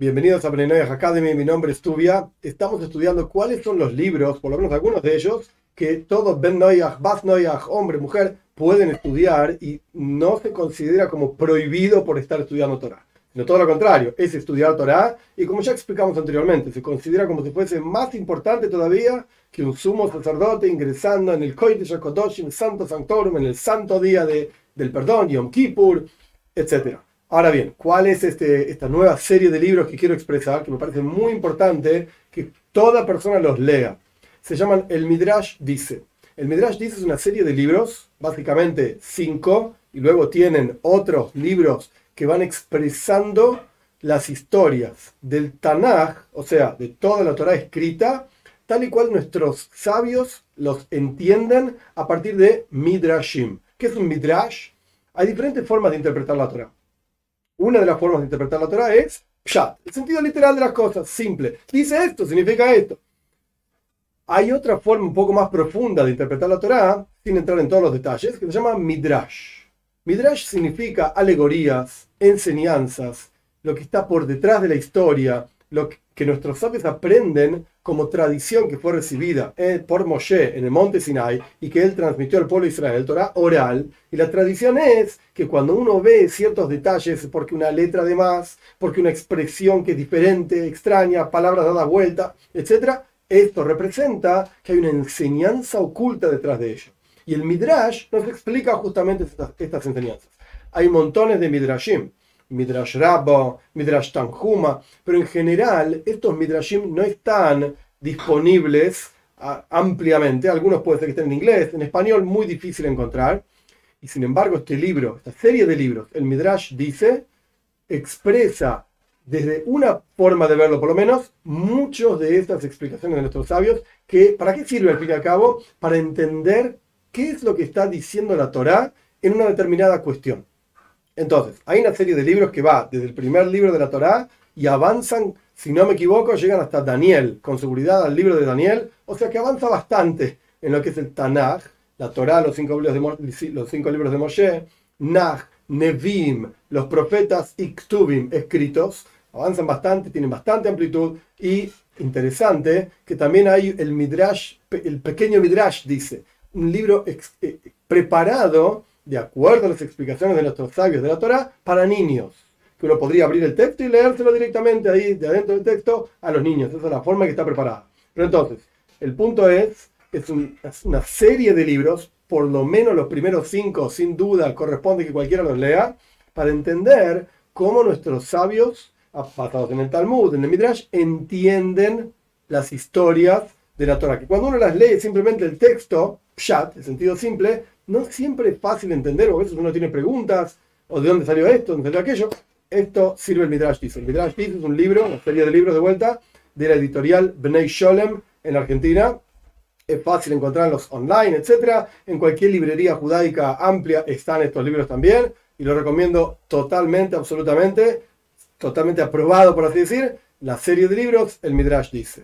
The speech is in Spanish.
Bienvenidos a Brennoyah Academy, mi nombre es Tubia. Estamos estudiando cuáles son los libros, por lo menos algunos de ellos, que todo Ben Noyah, Bas Noyah, hombre, mujer, pueden estudiar y no se considera como prohibido por estar estudiando Torah. Sino todo lo contrario, es estudiar Torah y como ya explicamos anteriormente, se considera como si fuese más importante todavía que un sumo sacerdote ingresando en el Kodesh HaKodoshim, Santo Sanctorum, en el santo día de, del perdón, Yom Kippur, etc. Ahora bien, ¿cuál es este, esta nueva serie de libros que quiero expresar? Que me parece muy importante que toda persona los lea. Se llaman El Midrash Dice. El Midrash Dice es una serie de libros, básicamente cinco, y luego tienen otros libros que van expresando las historias del Tanaj, o sea, de toda la Torah escrita, tal y cual nuestros sabios los entienden a partir de Midrashim. ¿Qué es un Midrash? Hay diferentes formas de interpretar la Torah. Una de las formas de interpretar la Torah es Pshat, el sentido literal de las cosas, simple. Dice esto, significa esto. Hay otra forma un poco más profunda de interpretar la Torah, sin entrar en todos los detalles, que se llama Midrash. Midrash significa alegorías, enseñanzas, lo que está por detrás de la historia, lo que nuestros sabios aprenden como tradición que fue recibida eh, por Moshe en el monte Sinai y que él transmitió al pueblo de Israel, el Torah oral. Y la tradición es que cuando uno ve ciertos detalles, porque una letra de más, porque una expresión que es diferente, extraña, palabras dadas vuelta, etc., esto representa que hay una enseñanza oculta detrás de ello. Y el Midrash nos explica justamente estas enseñanzas. Hay montones de Midrashim Midrash Rabbo, Midrash Tanjuma, pero en general estos Midrashim no están disponibles ah, ampliamente. Algunos pueden ser que estén en inglés, en español muy difícil encontrar. Y sin embargo, este libro, esta serie de libros, el Midrash dice, expresa desde una forma de verlo, por lo menos, muchos de estas explicaciones de nuestros sabios, que ¿para qué sirve al fin y al cabo? Para entender qué es lo que está diciendo la Torá en una determinada cuestión. Entonces, hay una serie de libros que va desde el primer libro de la Torá y avanzan, si no me equivoco, llegan hasta Daniel, con seguridad al libro de Daniel, o sea que avanza bastante en lo que es el Tanaj, la Torá, los cinco libros de, los cinco libros de Moshe, Nach, Nevim, los profetas y Ktubim escritos, avanzan bastante, tienen bastante amplitud y interesante que también hay el Midrash, el pequeño Midrash dice, un libro eh, preparado de acuerdo a las explicaciones de nuestros sabios de la Torah, para niños. Que uno podría abrir el texto y leérselo directamente ahí, de adentro del texto, a los niños. Esa es la forma que está preparada. Pero entonces, el punto es, es, una serie de libros, por lo menos los primeros cinco, sin duda, corresponde que cualquiera los lea, para entender cómo nuestros sabios, basados en el Talmud, en el Midrash, entienden las historias de la Torah. Que cuando uno las lee simplemente el texto, pshat, el sentido simple, no siempre es fácil entender, o a veces uno tiene preguntas, o de dónde salió esto, dónde salió aquello. Esto sirve el Midrash Tiz. El Midrash es un libro, una serie de libros de vuelta, de la editorial Bnei Sholem en Argentina. Es fácil encontrarlos online, etc. En cualquier librería judaica amplia están estos libros también. Y lo recomiendo totalmente, absolutamente, totalmente aprobado, por así decir, la serie de libros, el Midrash dice.